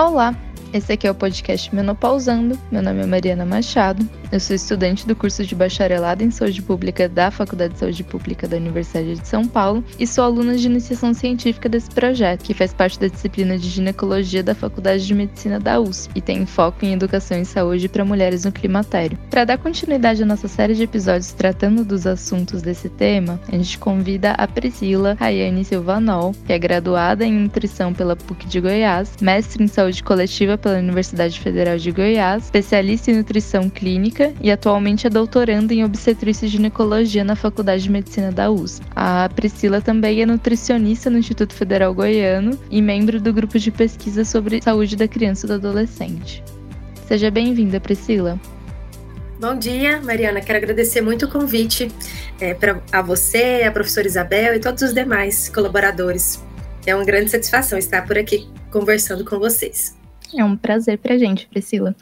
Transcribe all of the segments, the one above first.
Olá, esse aqui é o podcast Menopausando. Meu nome é Mariana Machado. Eu sou estudante do curso de bacharelado em Saúde Pública da Faculdade de Saúde Pública da Universidade de São Paulo e sou aluna de iniciação científica desse projeto, que faz parte da disciplina de ginecologia da Faculdade de Medicina da USP e tem foco em educação e saúde para mulheres no climatério. Para dar continuidade à nossa série de episódios tratando dos assuntos desse tema, a gente convida a Priscila Rayane Silvanol, que é graduada em nutrição pela PUC de Goiás, mestre em saúde coletiva pela Universidade Federal de Goiás, especialista em nutrição clínica e atualmente é doutoranda em obstetrícia e ginecologia na Faculdade de Medicina da USP. A Priscila também é nutricionista no Instituto Federal Goiano e membro do grupo de pesquisa sobre saúde da criança e do adolescente. Seja bem-vinda, Priscila. Bom dia, Mariana. Quero agradecer muito o convite é, pra, a você, a professora Isabel e todos os demais colaboradores. É uma grande satisfação estar por aqui conversando com vocês. É um prazer para a gente, Priscila.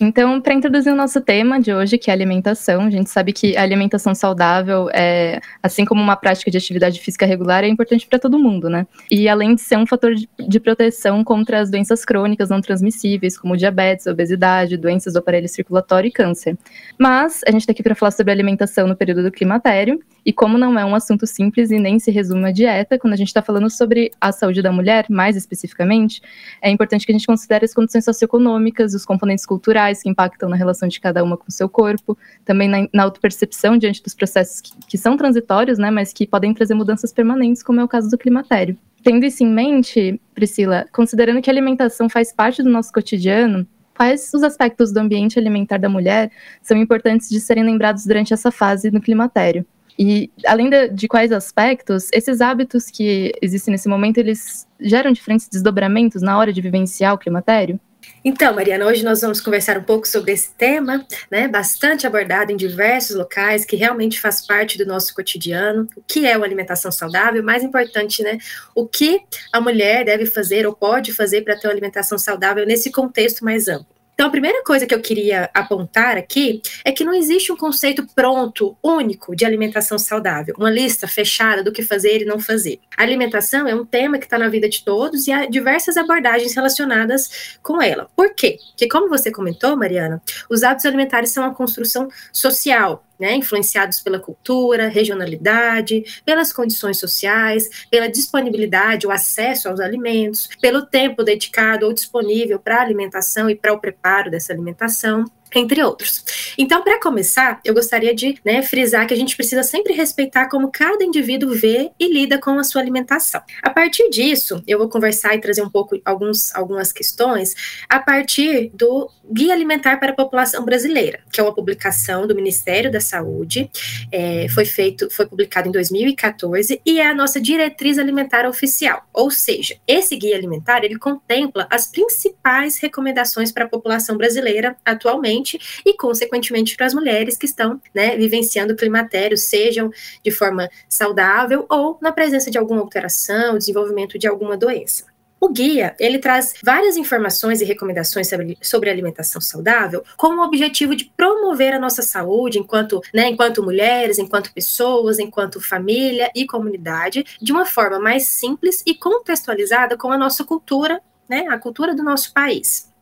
Então, para introduzir o nosso tema de hoje, que é alimentação, a gente sabe que a alimentação saudável, é, assim como uma prática de atividade física regular, é importante para todo mundo, né? E além de ser um fator de, de, proteção contra as doenças crônicas não transmissíveis, como diabetes, obesidade, doenças do aparelho circulatório e câncer. Mas a gente está aqui para falar sobre alimentação no período do climatério, e como não é um assunto simples e nem se resume à dieta, quando a gente está falando sobre a saúde da mulher, mais especificamente, é importante que a gente considere as condições socioeconômicas, os componentes culturais que impactam na relação de cada uma com o seu corpo, também na, na autopercepção diante dos processos que, que são transitórios, né, mas que podem trazer mudanças permanentes, como é o caso do climatério. Tendo isso em mente, Priscila, considerando que a alimentação faz parte do nosso cotidiano, quais os aspectos do ambiente alimentar da mulher são importantes de serem lembrados durante essa fase no climatério? E além de, de, quais aspectos, esses hábitos que existem nesse momento, eles geram diferentes desdobramentos na hora de vivenciar o climatério? Então, Mariana, hoje nós vamos conversar um pouco sobre esse tema, né, bastante abordado em diversos locais, que realmente faz parte do nosso cotidiano, o que é uma alimentação saudável, mais importante, né, o que a mulher deve fazer ou pode fazer para ter uma alimentação saudável nesse contexto mais amplo. Então, a primeira coisa que eu queria apontar aqui é que não existe um conceito pronto, único, de alimentação saudável, uma lista fechada do que fazer e não fazer. A alimentação é um tema que está na vida de todos e há diversas abordagens relacionadas com ela. Por quê? Porque, como você comentou, Mariana, os hábitos alimentares são uma construção social, né, influenciados pela cultura, regionalidade, pelas condições sociais, pela disponibilidade, o acesso aos alimentos, pelo tempo dedicado ou disponível para a alimentação e para o preparo dessa alimentação entre outros. Então, para começar, eu gostaria de né, frisar que a gente precisa sempre respeitar como cada indivíduo vê e lida com a sua alimentação. A partir disso, eu vou conversar e trazer um pouco alguns, algumas questões a partir do Guia Alimentar para a População Brasileira, que é uma publicação do Ministério da Saúde, é, foi feito, foi publicado em 2014 e é a nossa diretriz alimentar oficial. Ou seja, esse guia alimentar ele contempla as principais recomendações para a população brasileira atualmente e, consequentemente, para as mulheres que estão né, vivenciando o climatério, sejam de forma saudável ou na presença de alguma alteração, desenvolvimento de alguma doença. O guia, ele traz várias informações e recomendações sobre, sobre alimentação saudável com o objetivo de promover a nossa saúde enquanto, né, enquanto mulheres, enquanto pessoas, enquanto família e comunidade, de uma forma mais simples e contextualizada com a nossa cultura, né, a cultura do nosso país.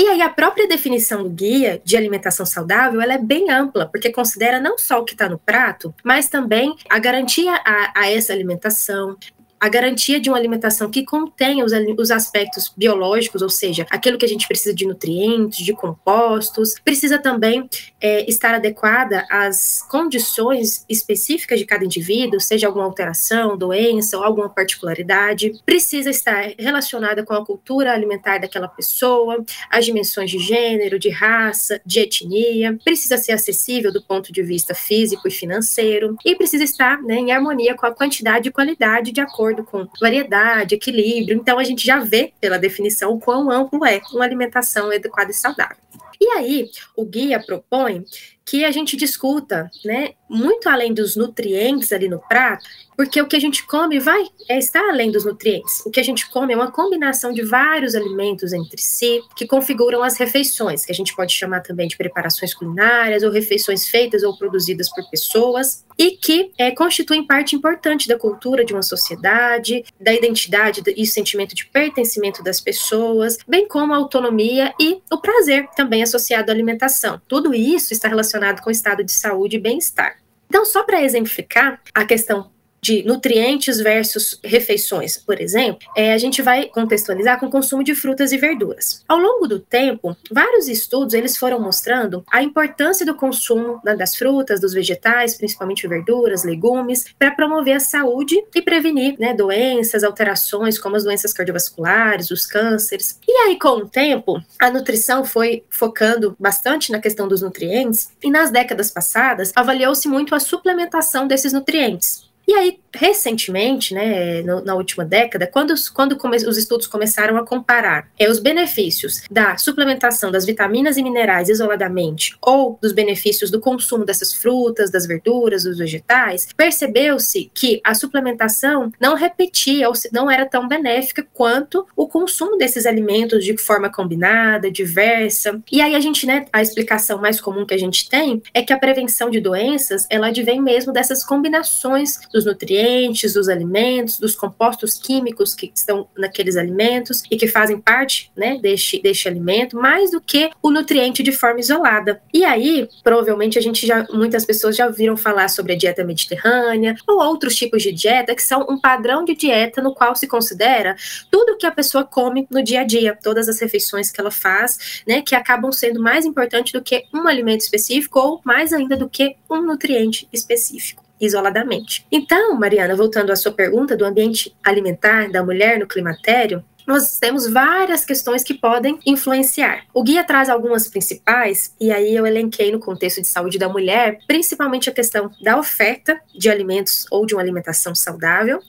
E aí a própria definição do guia de alimentação saudável ela é bem ampla, porque considera não só o que está no prato, mas também a garantia a, a essa alimentação, a garantia de uma alimentação que contenha os, os, aspectos biológicos, ou seja, aquilo que a gente precisa de nutrientes, de compostos, precisa também é, estar adequada às condições específicas de cada indivíduo, seja alguma alteração, doença ou alguma particularidade, precisa estar relacionada com a cultura alimentar daquela pessoa, as dimensões de gênero, de raça, de etnia, precisa ser acessível do ponto de vista físico e financeiro, e precisa estar né, em harmonia com a quantidade e qualidade de acordo acordo com variedade, equilíbrio. Então, a gente já vê, pela definição, o quão amplo é uma alimentação adequada e saudável. E aí, o guia propõe que a gente discuta, né, muito além dos nutrientes ali no prato, porque o que a gente come vai é, estar além dos nutrientes. O que a gente come é uma combinação de vários alimentos entre si que configuram as refeições, que a gente pode chamar também de preparações culinárias ou refeições feitas ou produzidas por pessoas e que é, constituem parte importante da cultura de uma sociedade, da identidade e sentimento de pertencimento das pessoas, bem como a autonomia e o prazer também associado à alimentação. Tudo isso está relacionado com o estado de saúde e bem-estar. Então, só para exemplificar a questão de nutrientes versus refeições, por exemplo, é, a gente vai contextualizar com o consumo de frutas e verduras. Ao longo do tempo, vários estudos eles foram mostrando a importância do consumo das frutas, dos vegetais, principalmente verduras, legumes, para promover a saúde e prevenir né, doenças, alterações como as doenças cardiovasculares, os cânceres. E aí, com o tempo, a nutrição foi focando bastante na questão dos nutrientes e nas décadas passadas avaliou-se muito a suplementação desses nutrientes. E aí, recentemente, né, no, na última década, quando, quando come, os estudos começaram a comparar é, os benefícios da suplementação das vitaminas e minerais isoladamente ou dos benefícios do consumo dessas frutas, das verduras, dos vegetais, percebeu-se que a suplementação não repetia ou não era tão benéfica quanto o consumo desses alimentos de forma combinada, diversa. E aí a gente, né, a explicação mais comum que a gente tem é que a prevenção de doenças, ela advém mesmo dessas combinações dos nutrientes, dos alimentos, dos compostos químicos que estão naqueles alimentos e que fazem parte né, deste, deste alimento, mais do que o nutriente de forma isolada. E aí, provavelmente, a gente já, muitas pessoas já ouviram falar sobre a dieta mediterrânea ou outros tipos de dieta que são um padrão de dieta no qual se considera tudo que a pessoa come no dia a dia, todas as refeições que ela faz, né, que acabam sendo mais importantes do que um alimento específico ou mais ainda do que um nutriente específico isoladamente. Então, Mariana, voltando à sua pergunta do ambiente alimentar da mulher no climatério, nós temos várias questões que podem influenciar. O guia traz algumas principais, e aí eu elenquei no contexto de saúde da mulher, principalmente a questão da oferta de alimentos ou de uma alimentação saudável,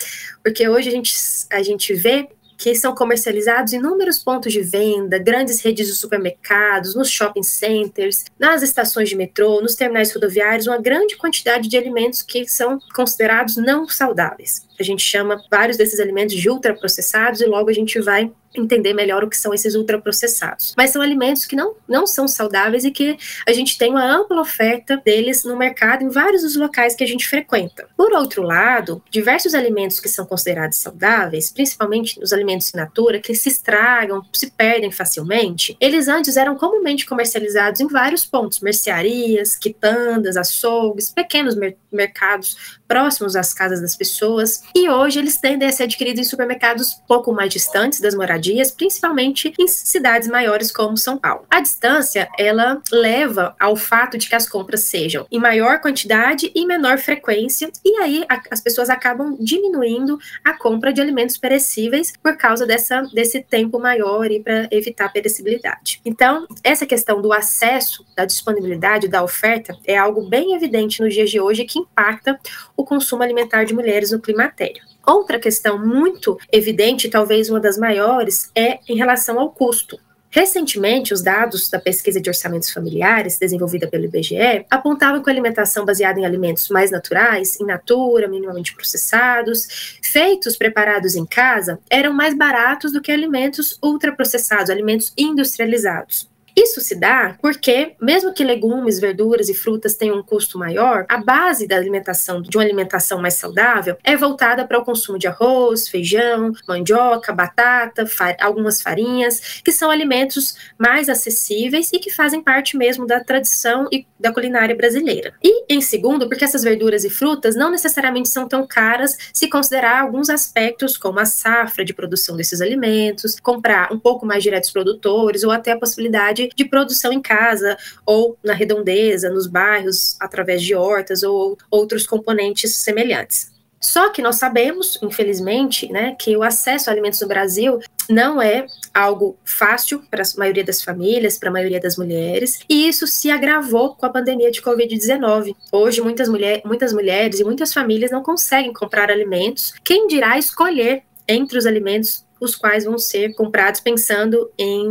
porque hoje a gente, a gente vê que são comercializados em inúmeros pontos de venda, grandes redes de supermercados, nos shopping centers, nas estações de metrô, nos terminais rodoviários, uma grande quantidade de alimentos que são considerados não saudáveis. A gente chama vários desses alimentos de ultraprocessados e logo a gente vai entender melhor o que são esses ultraprocessados. Mas são alimentos que não, não são saudáveis e que a gente tem uma ampla oferta deles no mercado em vários dos locais que a gente frequenta. Por outro lado, diversos alimentos que são considerados saudáveis, principalmente os alimentos in natura, que se estragam, se perdem facilmente, eles antes eram comumente comercializados em vários pontos, mercearias, quitandas, açougues, pequenos mer mercados próximos às casas das pessoas, e hoje eles tendem a ser adquiridos em supermercados pouco mais distantes das moradias principalmente em cidades maiores como São Paulo. A distância, ela leva ao fato de que as compras sejam em maior quantidade e menor frequência, e aí a, as pessoas acabam diminuindo a compra de alimentos perecíveis por causa dessa, desse tempo maior e para evitar a perecibilidade. Então, essa questão do acesso, da disponibilidade, da oferta, é algo bem evidente nos dias de hoje que impacta o consumo alimentar de mulheres no Outra questão muito evidente, talvez uma das maiores, é em relação ao custo. Recentemente, os dados da pesquisa de orçamentos familiares, desenvolvida pelo IBGE, apontavam que a alimentação baseada em alimentos mais naturais, in natura, minimamente processados, feitos, preparados em casa, eram mais baratos do que alimentos ultraprocessados, alimentos industrializados. Isso se dá porque, mesmo que legumes, verduras e frutas tenham um custo maior, a base da alimentação, de uma alimentação mais saudável, é voltada para o consumo de arroz, feijão, mandioca, batata, far algumas farinhas, que são alimentos mais acessíveis e que fazem parte mesmo da tradição e da culinária brasileira. E, em segundo, porque essas verduras e frutas não necessariamente são tão caras se considerar alguns aspectos, como a safra de produção desses alimentos, comprar um pouco mais direto dos produtores, ou até a possibilidade de produção em casa ou na redondeza, nos bairros, através de hortas ou outros componentes semelhantes. Só que nós sabemos, infelizmente, né, que o acesso a alimentos no Brasil não é algo fácil para a maioria das famílias, para a maioria das mulheres, e isso se agravou com a pandemia de Covid-19. Hoje, muitas, mulher, muitas mulheres e muitas famílias não conseguem comprar alimentos, quem dirá escolher entre os alimentos os quais vão ser comprados pensando em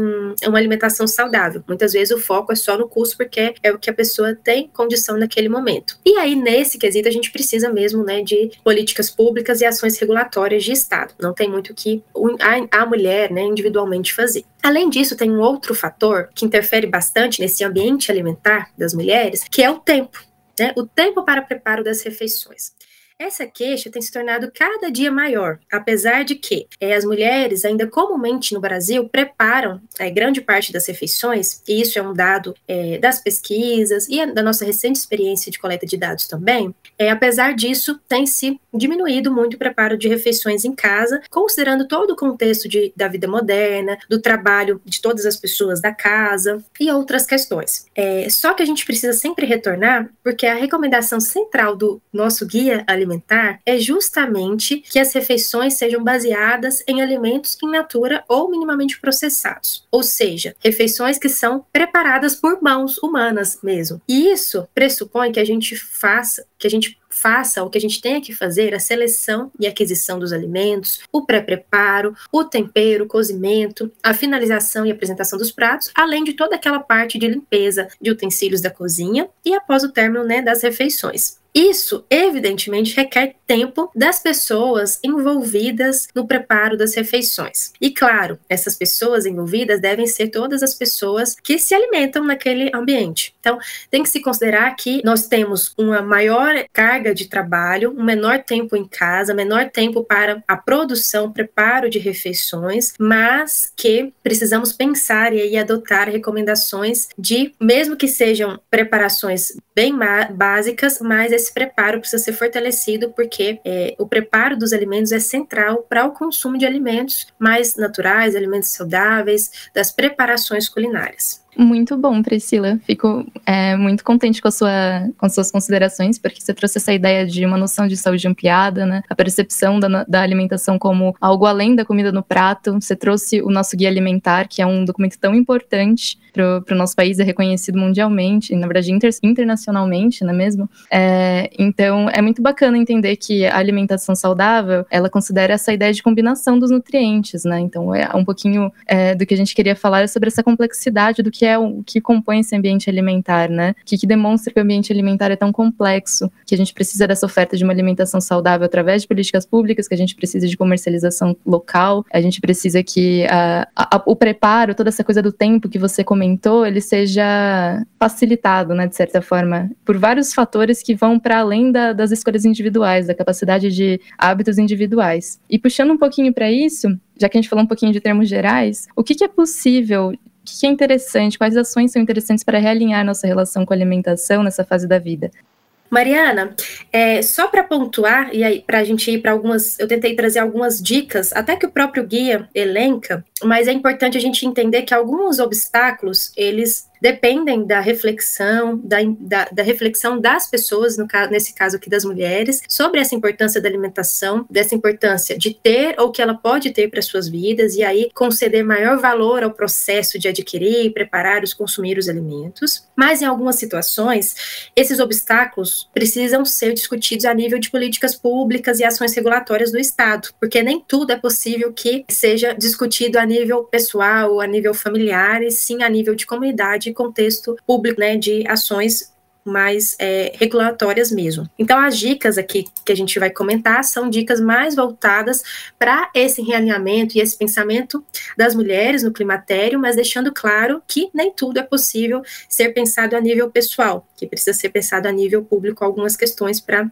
uma alimentação saudável. Muitas vezes o foco é só no custo, porque é o que a pessoa tem condição naquele momento. E aí, nesse quesito, a gente precisa mesmo né, de políticas públicas e ações regulatórias de Estado. Não tem muito que a, a mulher né, individualmente fazer. Além disso, tem um outro fator que interfere bastante nesse ambiente alimentar das mulheres, que é o tempo. Né? O tempo para preparo das refeições. Essa queixa tem se tornado cada dia maior, apesar de que é, as mulheres, ainda comumente no Brasil, preparam é, grande parte das refeições, e isso é um dado é, das pesquisas e da nossa recente experiência de coleta de dados também. É, apesar disso, tem se diminuído muito o preparo de refeições em casa, considerando todo o contexto de, da vida moderna, do trabalho de todas as pessoas da casa e outras questões. É, só que a gente precisa sempre retornar, porque a recomendação central do nosso guia alimentar alimentar é justamente que as refeições sejam baseadas em alimentos in natura ou minimamente processados, ou seja, refeições que são preparadas por mãos humanas mesmo. E isso pressupõe que a gente faça, que a gente faça o que a gente tenha que fazer, a seleção e aquisição dos alimentos, o pré-preparo, o tempero, o cozimento, a finalização e apresentação dos pratos, além de toda aquela parte de limpeza de utensílios da cozinha e após o término né, das refeições. Isso, evidentemente, requer tempo das pessoas envolvidas no preparo das refeições. E, claro, essas pessoas envolvidas devem ser todas as pessoas que se alimentam naquele ambiente. Então, tem que se considerar que nós temos uma maior carga de trabalho, um menor tempo em casa, menor tempo para a produção, preparo de refeições, mas que precisamos pensar e aí adotar recomendações de, mesmo que sejam preparações bem básicas, mas esse preparo precisa ser fortalecido porque é, o preparo dos alimentos é central para o consumo de alimentos mais naturais, alimentos saudáveis, das preparações culinárias. Muito bom, Priscila. Fico é, muito contente com, sua, com as suas considerações, porque você trouxe essa ideia de uma noção de saúde ampliada, né? A percepção da, da alimentação como algo além da comida no prato. Você trouxe o nosso guia alimentar, que é um documento tão importante para o nosso país, é reconhecido mundialmente, na verdade inter, internacionalmente, não é mesmo? É, então, é muito bacana entender que a alimentação saudável, ela considera essa ideia de combinação dos nutrientes, né? Então, é um pouquinho é, do que a gente queria falar sobre essa complexidade do que é o que compõe esse ambiente alimentar, né? O que, que demonstra que o ambiente alimentar é tão complexo, que a gente precisa dessa oferta de uma alimentação saudável através de políticas públicas, que a gente precisa de comercialização local, a gente precisa que a, a, o preparo, toda essa coisa do tempo que você comentou, ele seja facilitado, né, de certa forma, por vários fatores que vão para além da, das escolhas individuais, da capacidade de hábitos individuais. E puxando um pouquinho para isso, já que a gente falou um pouquinho de termos gerais, o que, que é possível que é interessante, quais ações são interessantes para realinhar nossa relação com a alimentação nessa fase da vida. Mariana, é, só para pontuar, e aí para a gente ir para algumas, eu tentei trazer algumas dicas, até que o próprio guia elenca, mas é importante a gente entender que alguns obstáculos, eles dependem da reflexão, da, da, da reflexão das pessoas, no caso, nesse caso aqui das mulheres, sobre essa importância da alimentação, dessa importância de ter ou que ela pode ter para suas vidas, e aí conceder maior valor ao processo de adquirir, preparar, os consumir os alimentos. Mas em algumas situações, esses obstáculos precisam ser discutidos a nível de políticas públicas e ações regulatórias do Estado, porque nem tudo é possível que seja discutido a nível pessoal, a nível familiar, e sim a nível de comunidade de contexto público, né, de ações mais é, regulatórias mesmo. Então, as dicas aqui que a gente vai comentar são dicas mais voltadas para esse realinhamento e esse pensamento das mulheres no climatério, mas deixando claro que nem tudo é possível ser pensado a nível pessoal, que precisa ser pensado a nível público algumas questões para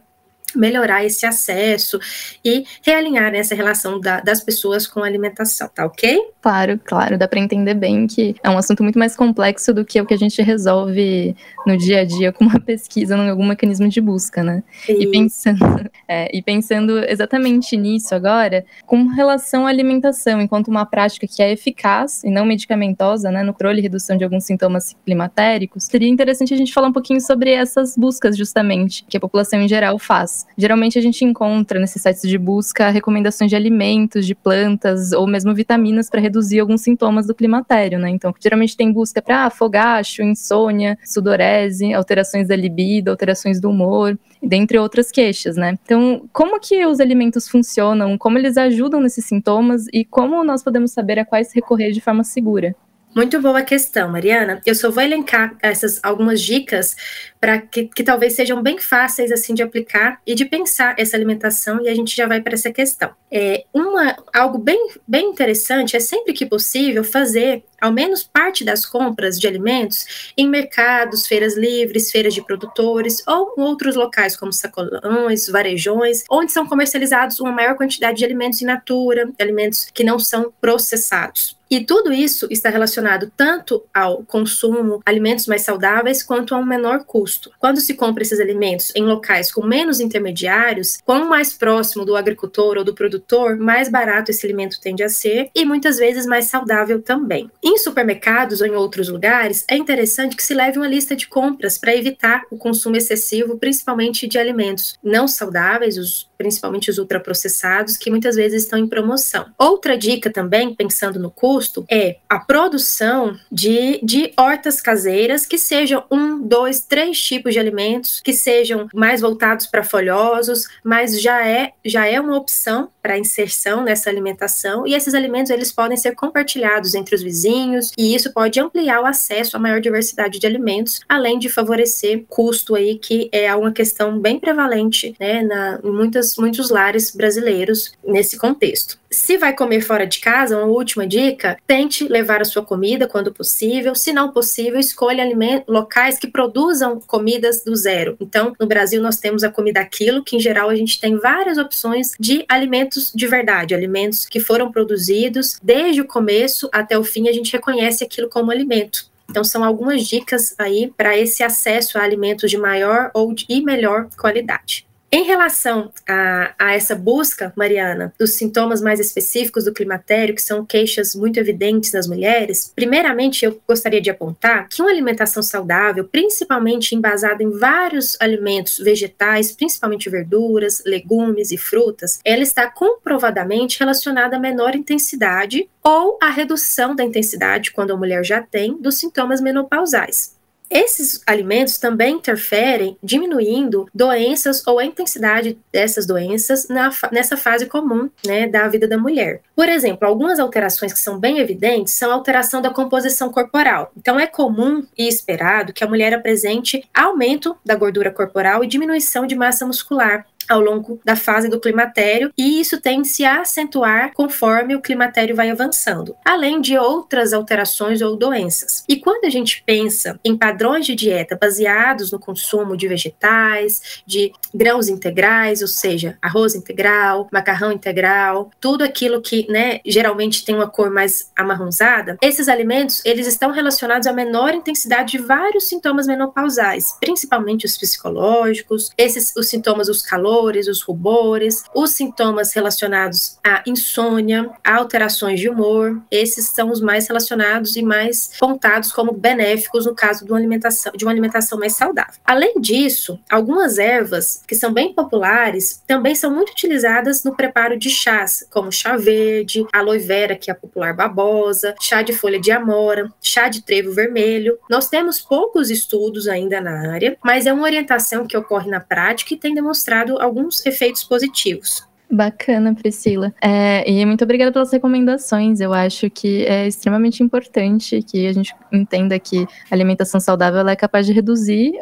melhorar esse acesso e realinhar essa relação da, das pessoas com a alimentação, tá ok? Claro, claro, dá para entender bem que é um assunto muito mais complexo do que o que a gente resolve no dia a dia com uma pesquisa, em algum mecanismo de busca, né? E pensando, é, e pensando exatamente nisso agora, com relação à alimentação, enquanto uma prática que é eficaz e não medicamentosa, né, no controle e redução de alguns sintomas climatéricos, seria interessante a gente falar um pouquinho sobre essas buscas, justamente, que a população em geral faz Geralmente a gente encontra nesses sites de busca recomendações de alimentos, de plantas ou mesmo vitaminas para reduzir alguns sintomas do climatério, né? Então, geralmente tem busca para ah, fogacho, insônia, sudorese, alterações da libido, alterações do humor, dentre outras queixas, né? Então, como que os alimentos funcionam, como eles ajudam nesses sintomas e como nós podemos saber a quais recorrer de forma segura? Muito boa questão, Mariana. Eu só vou elencar essas algumas dicas para que, que talvez sejam bem fáceis assim de aplicar e de pensar essa alimentação e a gente já vai para essa questão. É uma algo bem bem interessante é sempre que possível fazer ao menos parte das compras de alimentos em mercados, feiras livres, feiras de produtores ou outros locais como sacolões, varejões, onde são comercializados uma maior quantidade de alimentos in natura, alimentos que não são processados. E tudo isso está relacionado tanto ao consumo alimentos mais saudáveis quanto a um menor custo. Quando se compra esses alimentos em locais com menos intermediários, quanto mais próximo do agricultor ou do produtor, mais barato esse alimento tende a ser e muitas vezes mais saudável também. Em supermercados ou em outros lugares, é interessante que se leve uma lista de compras para evitar o consumo excessivo, principalmente de alimentos não saudáveis, os, principalmente os ultraprocessados, que muitas vezes estão em promoção. Outra dica também, pensando no custo, é a produção de, de hortas caseiras que sejam um, dois, três tipos de alimentos que sejam mais voltados para folhosos, mas já é, já é uma opção para inserção nessa alimentação e esses alimentos eles podem ser compartilhados entre os vizinhos e isso pode ampliar o acesso à maior diversidade de alimentos, além de favorecer custo aí que é uma questão bem prevalente, né, na, em muitas, muitos lares brasileiros nesse contexto. Se vai comer fora de casa, uma última dica, tente levar a sua comida quando possível. Se não possível, escolha locais que produzam comidas do zero. Então, no Brasil, nós temos a comida aquilo, que em geral a gente tem várias opções de alimentos de verdade, alimentos que foram produzidos desde o começo até o fim, a gente reconhece aquilo como alimento. Então, são algumas dicas aí para esse acesso a alimentos de maior ou de, melhor qualidade. Em relação a, a, essa busca, Mariana, dos sintomas mais específicos do climatério, que são queixas muito evidentes nas mulheres, primeiramente eu gostaria de apontar que uma alimentação saudável, principalmente embasada em vários alimentos vegetais, principalmente verduras, legumes e frutas, ela está comprovadamente relacionada a menor intensidade ou a redução da intensidade, quando a mulher já tem, dos sintomas menopausais. Esses alimentos também interferem, diminuindo doenças ou a intensidade dessas doenças na, nessa fase comum né, da vida da mulher. Por exemplo, algumas alterações que são bem evidentes são a alteração da composição corporal. Então, é comum e esperado que a mulher apresente aumento da gordura corporal e diminuição de massa muscular, ao longo da fase do climatério, e isso tende a acentuar conforme o climatério vai avançando, além de outras alterações ou doenças. E quando a gente pensa em padrões de dieta baseados no consumo de vegetais, de grãos integrais, ou seja, arroz integral, macarrão integral, tudo aquilo que, né, geralmente tem uma cor mais amarronzada, esses alimentos, eles estão relacionados a menor intensidade de vários sintomas menopausais, principalmente os psicológicos, esses os sintomas os calores os rubores, os sintomas relacionados à insônia, alterações de humor, esses são os mais relacionados e mais pontados como benéficos no caso de uma alimentação, de uma alimentação mais saudável. Além disso, algumas ervas que são bem populares também são muito utilizadas no preparo de chás, como chá verde, aloe vera, que é a popular babosa, chá de folha de amora, chá de trevo vermelho. Nós temos poucos estudos ainda na área, mas é uma orientação que ocorre na prática e tem demonstrado alguns efeitos positivos. Bacana, Priscila. É, e muito obrigada pelas recomendações. Eu acho que é extremamente importante que a gente entenda que a alimentação saudável é capaz de reduzir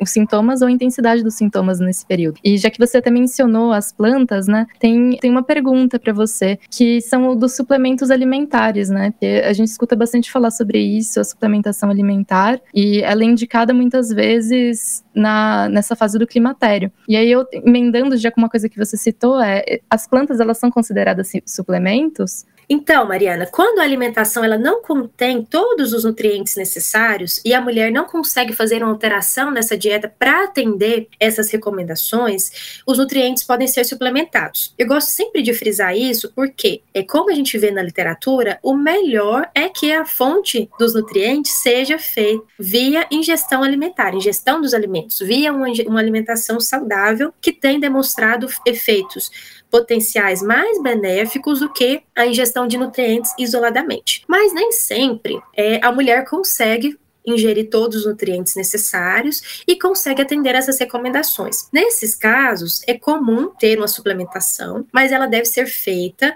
os sintomas ou a intensidade dos sintomas nesse período. E já que você até mencionou as plantas, né, tem, tem uma pergunta para você, que são dos suplementos alimentares, né? Porque a gente escuta bastante falar sobre isso, a suplementação alimentar, e ela é indicada muitas vezes na, nessa fase do climatério. E aí eu emendando já com uma coisa que você citou, é as plantas elas são consideradas suplementos? Então, Mariana, quando a alimentação ela não contém todos os nutrientes necessários e a mulher não consegue fazer uma alteração nessa dieta para atender essas recomendações, os nutrientes podem ser suplementados. Eu gosto sempre de frisar isso porque é como a gente vê na literatura, o melhor é que a fonte dos nutrientes seja feita via ingestão alimentar, ingestão dos alimentos, via uma, uma alimentação saudável que tem demonstrado efeitos potenciais mais benéficos do que a ingestão de nutrientes isoladamente. Mas nem sempre é, a mulher consegue ingerir todos os nutrientes necessários e consegue atender essas recomendações. Nesses casos, é comum ter uma suplementação, mas ela deve ser feita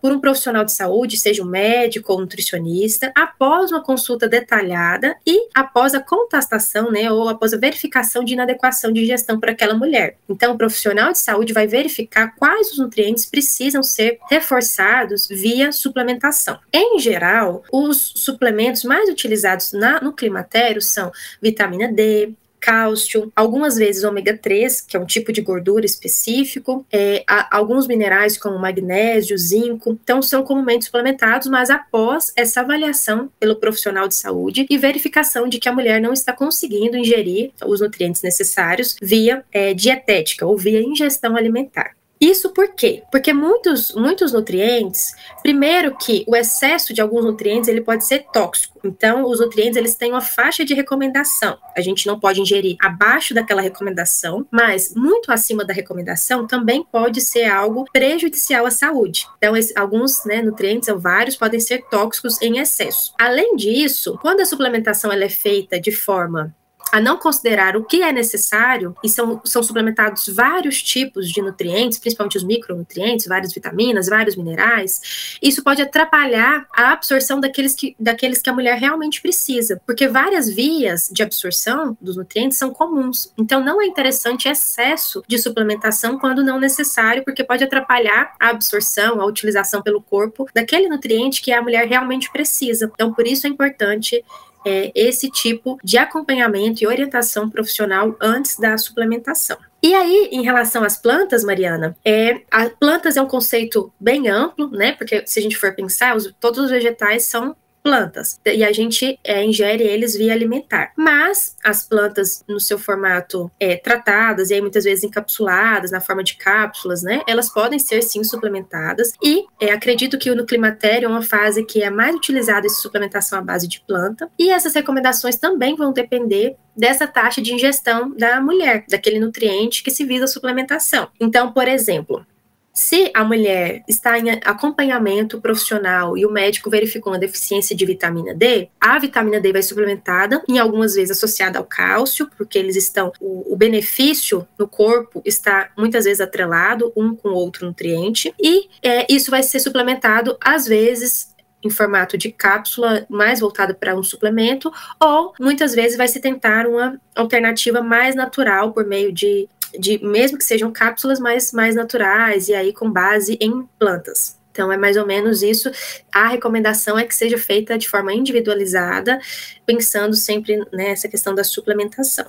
por um profissional de saúde, seja um médico ou nutricionista, após uma consulta detalhada e após a contestação, né, ou após a verificação de inadequação de ingestão para aquela mulher. Então, o profissional de saúde vai verificar quais os nutrientes precisam ser reforçados via suplementação. Em geral, os suplementos mais utilizados na, no climatério são vitamina D, cálcio, algumas vezes ômega 3, que é um tipo de gordura específico, é, alguns minerais como magnésio, zinco, então são comumente suplementados, mas após essa avaliação pelo profissional de saúde e verificação de que a mulher não está conseguindo ingerir os nutrientes necessários via é, dietética ou via ingestão alimentar. Isso por quê? Porque muitos, muitos nutrientes, primeiro que o excesso de alguns nutrientes ele pode ser tóxico. Então, os nutrientes eles têm uma faixa de recomendação. A gente não pode ingerir abaixo daquela recomendação, mas muito acima da recomendação também pode ser algo prejudicial à saúde. Então, esse, alguns né, nutrientes ou vários podem ser tóxicos em excesso. Além disso, quando a suplementação ela é feita de forma a não considerar o que é necessário, e são, são suplementados vários tipos de nutrientes, principalmente os micronutrientes, várias vitaminas, vários minerais, isso pode atrapalhar a absorção daqueles que, daqueles que a mulher realmente precisa, porque várias vias de absorção dos nutrientes são comuns. Então, não é interessante excesso de suplementação quando não necessário, porque pode atrapalhar a absorção, a utilização pelo corpo daquele nutriente que a mulher realmente precisa. Então, por isso é importante é, esse tipo de acompanhamento e orientação profissional antes da suplementação. E aí, em relação às plantas, Mariana, é, a, plantas é um conceito bem amplo, né? Porque se a gente for pensar, os, todos os vegetais são plantas e a gente é, ingere eles via alimentar. Mas as plantas, no seu formato é, tratadas e aí muitas vezes encapsuladas na forma de cápsulas, né? Elas podem ser sim suplementadas e é, acredito que no climatério é uma fase que é mais utilizada essa suplementação à base de planta e essas recomendações também vão depender dessa taxa de ingestão da mulher, daquele nutriente que se visa a suplementação. Então, por exemplo, se a mulher está em acompanhamento profissional e o médico verificou uma deficiência de vitamina D, a vitamina D vai suplementada, em algumas vezes associada ao cálcio, porque eles estão, o, o benefício no corpo está muitas vezes atrelado um com outro nutriente, e é, isso vai ser suplementado às vezes em formato de cápsula, mais voltado para um suplemento, ou muitas vezes vai se tentar uma alternativa mais natural por meio de de mesmo que sejam cápsulas mais, mais naturais e aí com base em plantas. Então, é mais ou menos isso. A recomendação é que seja feita de forma individualizada, pensando sempre nessa questão da suplementação.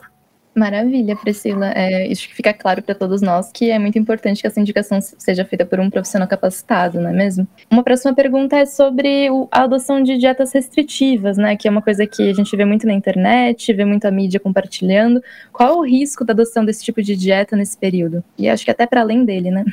Maravilha, Priscila. É, isso fica claro para todos nós que é muito importante que essa indicação seja feita por um profissional capacitado, não é mesmo? Uma próxima pergunta é sobre a adoção de dietas restritivas, né? Que é uma coisa que a gente vê muito na internet, vê muita mídia compartilhando. Qual o risco da adoção desse tipo de dieta nesse período? E acho que até para além dele, né?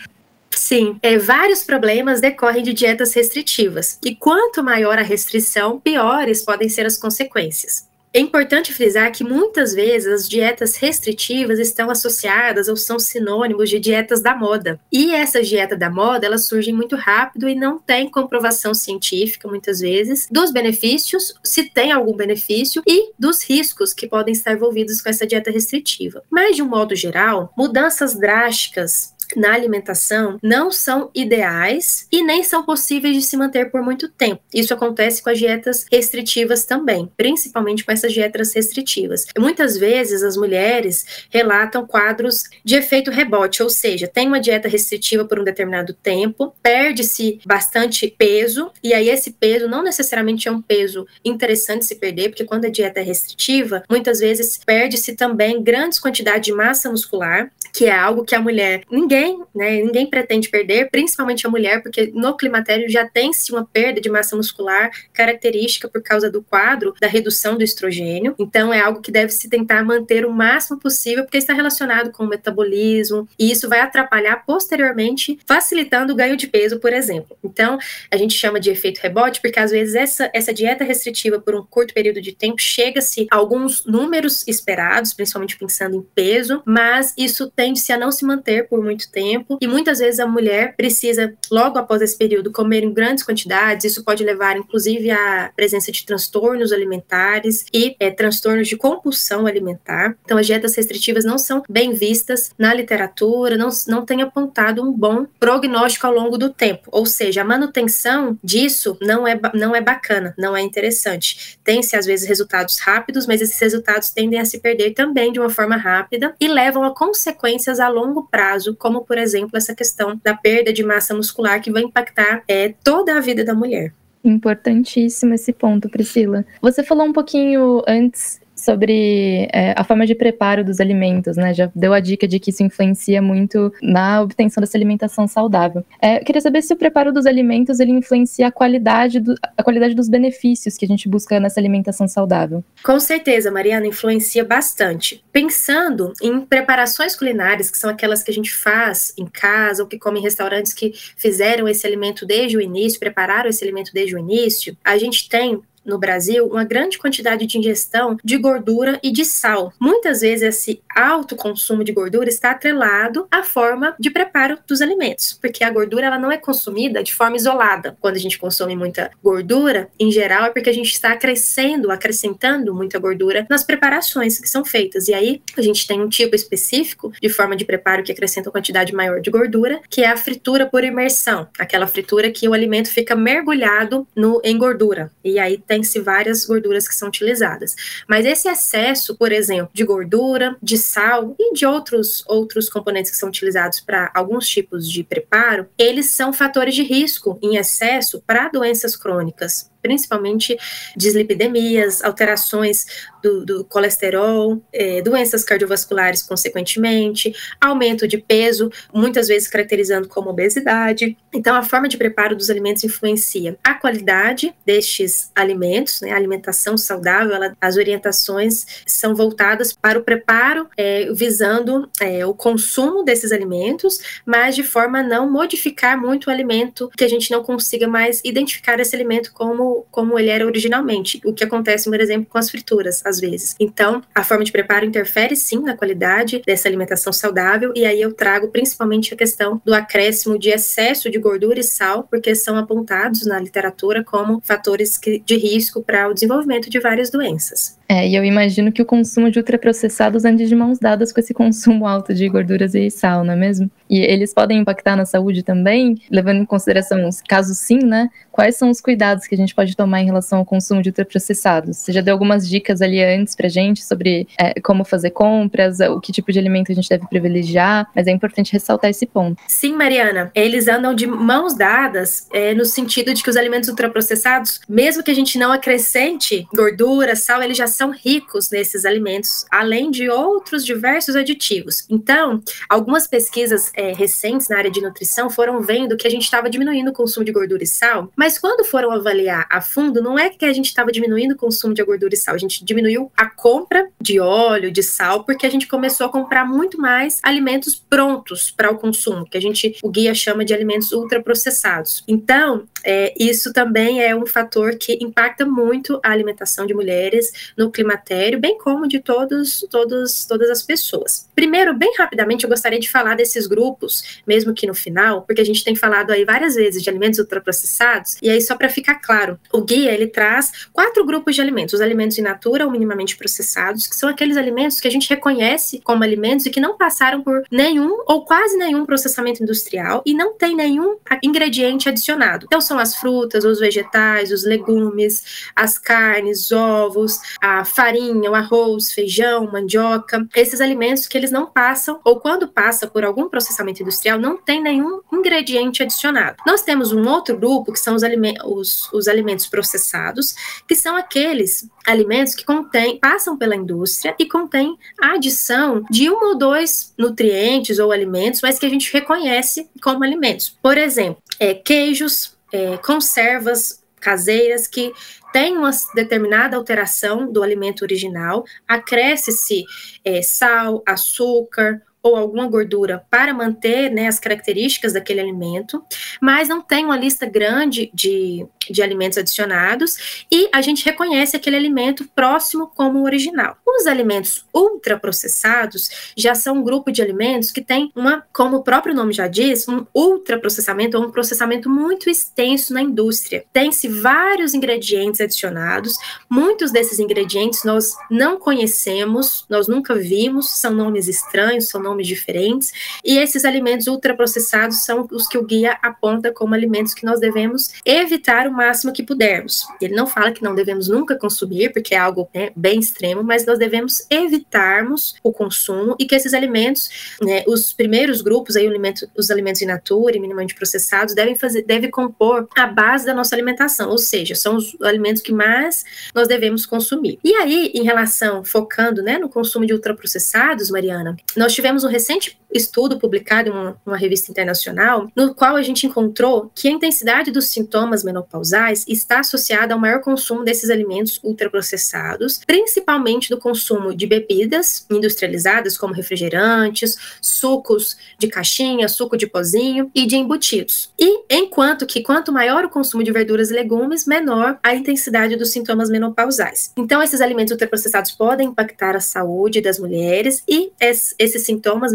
Sim, é, vários problemas decorrem de dietas restritivas. E quanto maior a restrição, piores podem ser as consequências. É importante frisar que muitas vezes as dietas restritivas estão associadas ou são sinônimos de dietas da moda. E essas dietas da moda, elas surgem muito rápido e não tem comprovação científica muitas vezes dos benefícios, se tem algum benefício e dos riscos que podem estar envolvidos com essa dieta restritiva. Mas de um modo geral, mudanças drásticas na alimentação não são ideais e nem são possíveis de se manter por muito tempo. Isso acontece com as dietas restritivas também, principalmente com essas dietas restritivas. Muitas vezes as mulheres relatam quadros de efeito rebote, ou seja, tem uma dieta restritiva por um determinado tempo, perde-se bastante peso, e aí esse peso não necessariamente é um peso interessante se perder, porque quando a dieta é restritiva, muitas vezes perde-se também grandes quantidades de massa muscular, que é algo que a mulher, ninguém ninguém, né, ninguém pretende perder, principalmente a mulher, porque no climatério já tem-se uma perda de massa muscular característica por causa do quadro da redução do estrogênio. Então é algo que deve se tentar manter o máximo possível, porque está relacionado com o metabolismo e isso vai atrapalhar posteriormente, facilitando o ganho de peso, por exemplo. Então, a gente chama de efeito rebote, porque às vezes essa, essa dieta restritiva por um curto período de tempo chega-se a alguns números esperados, principalmente pensando em peso, mas isso tende-se a não se manter por muito tempo e muitas vezes a mulher precisa, logo após esse período, comer em grandes quantidades. Isso pode levar, inclusive, à presença de transtornos alimentares e é, transtornos de compulsão alimentar. Então, as dietas restritivas não são bem vistas na literatura, não, não tem apontado um bom prognóstico ao longo do tempo. Ou seja, a manutenção disso não é, não é bacana, não é interessante. Tem-se, às vezes, resultados rápidos, mas esses resultados tendem a se perder também de uma forma rápida e levam a consequências a longo prazo, como, por exemplo, essa questão da perda de massa muscular que vai impactar é, toda a vida da mulher. Importantíssimo esse ponto, Priscila. Você falou um pouquinho antes sobre é, a forma de preparo dos alimentos, né? Já deu a dica de que isso influencia muito na obtenção dessa alimentação saudável. É, eu queria saber se o preparo dos alimentos ele influencia a qualidade, do, a qualidade dos benefícios que a gente busca nessa alimentação saudável. Com certeza, Mariana, influencia bastante. Pensando em preparações culinárias, que são aquelas que a gente faz em casa ou que come em restaurantes que fizeram esse alimento desde o início, prepararam esse alimento desde o início, a gente tem no Brasil uma grande quantidade de ingestão de gordura e de sal. Muitas vezes esse alto consumo de gordura está atrelado à forma de preparo dos alimentos, porque a gordura ela não é consumida de forma isolada. Quando a gente consome muita gordura, em geral é porque a gente está acrescendo, acrescentando muita gordura nas preparações que são feitas. E aí a gente tem um tipo específico de forma de preparo que acrescenta uma quantidade maior de gordura, que é a fritura por imersão, aquela fritura que o alimento fica mergulhado no em gordura. E aí tem tem-se várias gorduras que são utilizadas. Mas esse excesso, por exemplo, de gordura, de sal e de outros, outros componentes que são utilizados para alguns tipos de preparo, eles são fatores de risco em excesso para doenças crônicas principalmente dislipidemias, alterações do, do colesterol, é, doenças cardiovasculares, consequentemente, aumento de peso, muitas vezes caracterizando como obesidade. Então, a forma de preparo dos alimentos influencia a qualidade destes alimentos, né, a alimentação saudável, ela, as orientações são voltadas para o preparo, é, visando é, o consumo desses alimentos, mas de forma a não modificar muito o alimento, que a gente não consiga mais identificar esse alimento como como, ele era originalmente, o que acontece, por exemplo, com as frituras, às vezes. Então, a forma de preparo interfere sim na qualidade dessa alimentação saudável, e aí eu trago principalmente a questão do acréscimo de excesso de gordura e sal, porque são apontados na literatura como fatores de risco para o desenvolvimento de várias doenças. É, e eu imagino que o consumo de ultraprocessados ande de mãos dadas com esse consumo alto de gorduras e sal, não é mesmo? E eles podem impactar na saúde também, levando em consideração, caso sim, né? Quais são os cuidados que a gente pode tomar em relação ao consumo de ultraprocessados? Você já deu algumas dicas ali antes pra gente sobre é, como fazer compras, o que tipo de alimento a gente deve privilegiar, mas é importante ressaltar esse ponto. Sim, Mariana, eles andam de mãos dadas é, no sentido de que os alimentos ultraprocessados, mesmo que a gente não acrescente gordura, sal, eles já são ricos nesses alimentos, além de outros diversos aditivos. Então, algumas pesquisas é, recentes na área de nutrição foram vendo que a gente estava diminuindo o consumo de gordura e sal, mas quando foram avaliar a fundo, não é que a gente estava diminuindo o consumo de gordura e sal, a gente diminuiu a compra de óleo, de sal, porque a gente começou a comprar muito mais alimentos prontos para o consumo, que a gente, o guia chama de alimentos ultraprocessados. Então, é, isso também é um fator que impacta muito a alimentação de mulheres no climatério, bem como de todos, todos, todas as pessoas. Primeiro, bem rapidamente, eu gostaria de falar desses grupos, mesmo que no final, porque a gente tem falado aí várias vezes de alimentos ultraprocessados, e aí só para ficar claro, o guia ele traz quatro grupos de alimentos: os alimentos in natura ou minimamente processados, que são aqueles alimentos que a gente reconhece como alimentos e que não passaram por nenhum ou quase nenhum processamento industrial e não tem nenhum ingrediente adicionado. Então são são as frutas, os vegetais, os legumes, as carnes, ovos, a farinha, o arroz, feijão, mandioca, esses alimentos que eles não passam, ou quando passa por algum processamento industrial, não tem nenhum ingrediente adicionado. Nós temos um outro grupo que são os, alimentos, os, os alimentos processados, que são aqueles alimentos que contêm, passam pela indústria e contêm a adição de um ou dois nutrientes ou alimentos, mas que a gente reconhece como alimentos. Por exemplo, é, queijos, é, conservas caseiras que têm uma determinada alteração do alimento original, acresce-se é, sal, açúcar ou alguma gordura para manter né, as características daquele alimento, mas não tem uma lista grande de, de alimentos adicionados e a gente reconhece aquele alimento próximo como o original. Os alimentos ultraprocessados já são um grupo de alimentos que tem uma, como o próprio nome já diz, um ultraprocessamento ou um processamento muito extenso na indústria. Tem-se vários ingredientes adicionados, muitos desses ingredientes nós não conhecemos, nós nunca vimos, são nomes estranhos, são nomes nomes diferentes, e esses alimentos ultraprocessados são os que o guia aponta como alimentos que nós devemos evitar o máximo que pudermos. Ele não fala que não devemos nunca consumir, porque é algo né, bem extremo, mas nós devemos evitarmos o consumo e que esses alimentos, né, os primeiros grupos, aí, alimento, os alimentos in natura e minimamente processados, devem, fazer, devem compor a base da nossa alimentação, ou seja, são os alimentos que mais nós devemos consumir. E aí, em relação, focando né, no consumo de ultraprocessados, Mariana, nós tivemos recente estudo publicado em uma, uma, revista internacional, no qual a gente encontrou que a intensidade dos sintomas menopausais está associada ao maior consumo desses alimentos ultraprocessados, principalmente do consumo de bebidas industrializadas, como refrigerantes, sucos de caixinha, suco de pozinho e de embutidos. E enquanto que quanto maior o consumo de verduras e legumes, menor a intensidade dos sintomas menopausais. Então, esses alimentos ultraprocessados podem impactar a saúde das mulheres e esses sintomas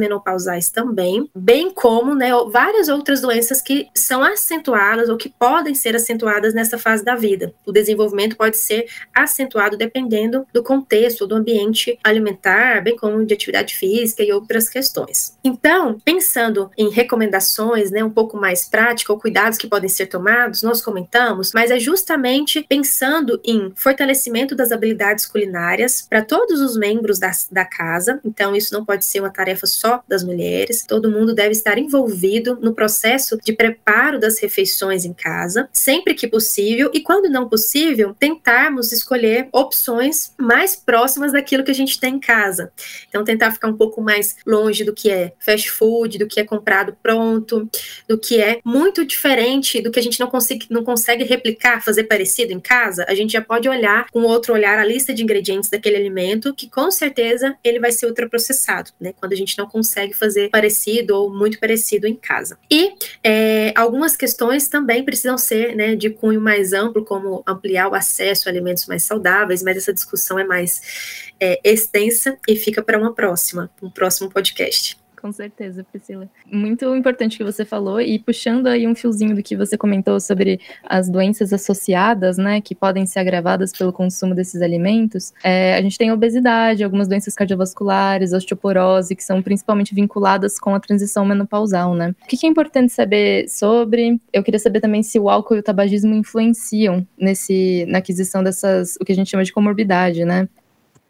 também, bem como né, várias outras doenças que são acentuadas ou que podem ser acentuadas nessa fase da vida. O desenvolvimento pode ser acentuado dependendo do contexto, do ambiente alimentar, bem como de atividade física e outras questões. Então, pensando em recomendações, né, um pouco mais práticas ou cuidados que podem ser tomados, nós comentamos, mas é justamente pensando em fortalecimento das habilidades culinárias para todos os membros da, da casa. Então, isso não pode ser uma tarefa só das mulheres mulheres, todo mundo deve estar envolvido no processo de preparo das refeições em casa, sempre que possível, e quando não possível, tentarmos escolher opções mais próximas daquilo que a gente tem em casa. Então, tentar ficar um pouco mais longe do que é fast food, do que é comprado pronto, do que é muito diferente do que a gente não consegue, não consegue replicar, fazer parecido em casa, a gente já pode olhar com outro olhar a lista de ingredientes daquele alimento, que com certeza ele vai ser ultraprocessado, né? Quando a gente não consegue fazer fazer parecido ou muito parecido em casa. E é, algumas questões também precisam ser né, de cunho mais amplo, como ampliar o acesso a alimentos mais saudáveis, mas essa discussão é mais é, extensa e fica para uma próxima, um próximo podcast. Com certeza, Priscila. Muito importante que você falou, e puxando aí um fiozinho do que você comentou sobre as doenças associadas, né, que podem ser agravadas pelo consumo desses alimentos, é, a gente tem obesidade, algumas doenças cardiovasculares, osteoporose, que são principalmente vinculadas com a transição menopausal, né. O que é importante saber sobre? Eu queria saber também se o álcool e o tabagismo influenciam nesse, na aquisição dessas, o que a gente chama de comorbidade, né.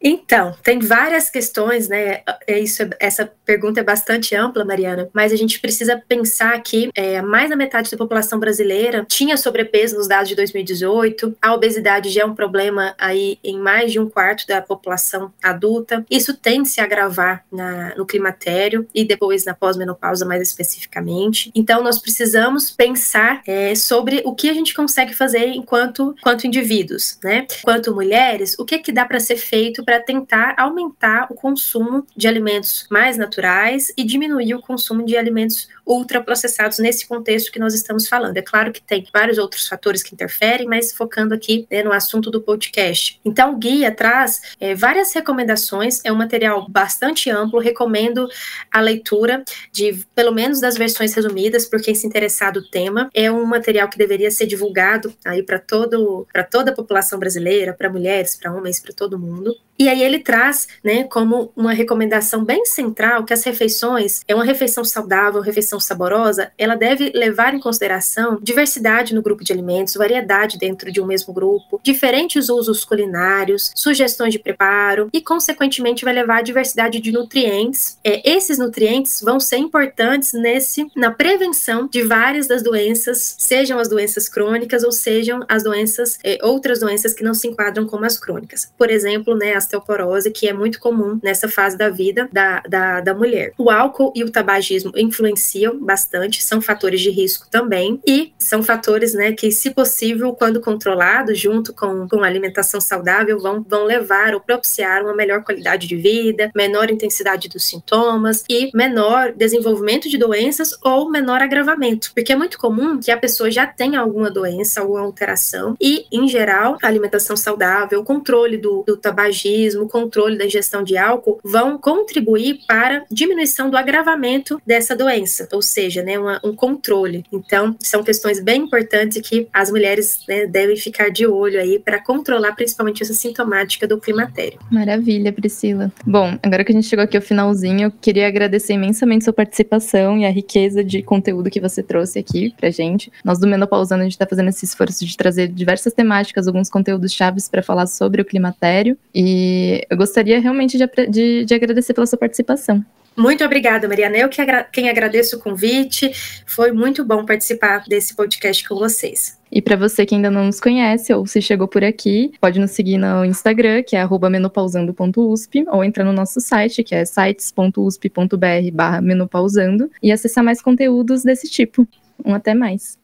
Então, tem várias questões, né? É isso, essa pergunta é bastante ampla, Mariana, mas a gente precisa pensar que é, mais da metade da população brasileira tinha sobrepeso nos dados de 2018. A obesidade já é um problema aí em mais de um quarto da população adulta. Isso a se agravar na, no climatério e depois na pós-menopausa, mais especificamente. Então, nós precisamos pensar é, sobre o que a gente consegue fazer enquanto, enquanto indivíduos, né? Enquanto mulheres, o que, é que dá para ser feito para tentar aumentar o consumo de alimentos mais naturais e diminuir o consumo de alimentos ultraprocessados nesse contexto que nós estamos falando. É claro que tem vários outros fatores que interferem, mas focando aqui né, no assunto do podcast. Então, o guia traz é, várias recomendações, é um material bastante amplo, recomendo a leitura de pelo menos das versões resumidas, por quem se interessar do tema. É um material que deveria ser divulgado aí para todo para toda a população brasileira, para mulheres, para homens, para todo mundo. E aí ele traz, né, como uma recomendação bem central que as refeições, é uma refeição saudável, uma refeição saborosa, ela deve levar em consideração diversidade no grupo de alimentos, variedade dentro de um mesmo grupo, diferentes usos culinários, sugestões de preparo e, consequentemente, vai levar a diversidade de nutrientes. É, esses nutrientes vão ser importantes nesse na prevenção de várias das doenças, sejam as doenças crônicas ou sejam as doenças, é, outras doenças que não se enquadram como as crônicas. Por exemplo, né, a osteoporose, que é muito comum nessa fase da vida da, da, da mulher. O álcool e o tabagismo influenciam bastante, são fatores de risco também, e são fatores né, que, se possível, quando controlados, junto com, com alimentação saudável, vão, vão levar ou propiciar uma melhor qualidade de vida, menor intensidade dos sintomas e menor desenvolvimento de doenças ou menor agravamento, porque é muito comum que a pessoa já tenha alguma doença, alguma alteração, e, em geral, a alimentação saudável, o controle do, do tabagismo, o controle da ingestão de álcool vão contribuir para diminuição do agravamento dessa doença, ou seja, né, uma, um controle. Então, são questões bem importantes que as mulheres né, devem ficar de olho aí para controlar principalmente essa sintomática do climatério. Maravilha, Priscila. Bom, agora que a gente chegou aqui ao finalzinho, eu queria agradecer imensamente sua participação e a riqueza de conteúdo que você trouxe aqui pra gente. Nós do Menopausando, a gente está fazendo esse esforço de trazer diversas temáticas, alguns conteúdos chaves para falar sobre o climatério. E eu gostaria realmente de, de, de agradecer pela sua participação. Muito obrigada, Mariana. Eu que agra quem agradeço o convite. Foi muito bom participar desse podcast com vocês. E para você que ainda não nos conhece ou se chegou por aqui, pode nos seguir no Instagram, que é menopausando.usp, ou entrar no nosso site, que é sites.usp.br barra menopausando, e acessar mais conteúdos desse tipo. Um até mais.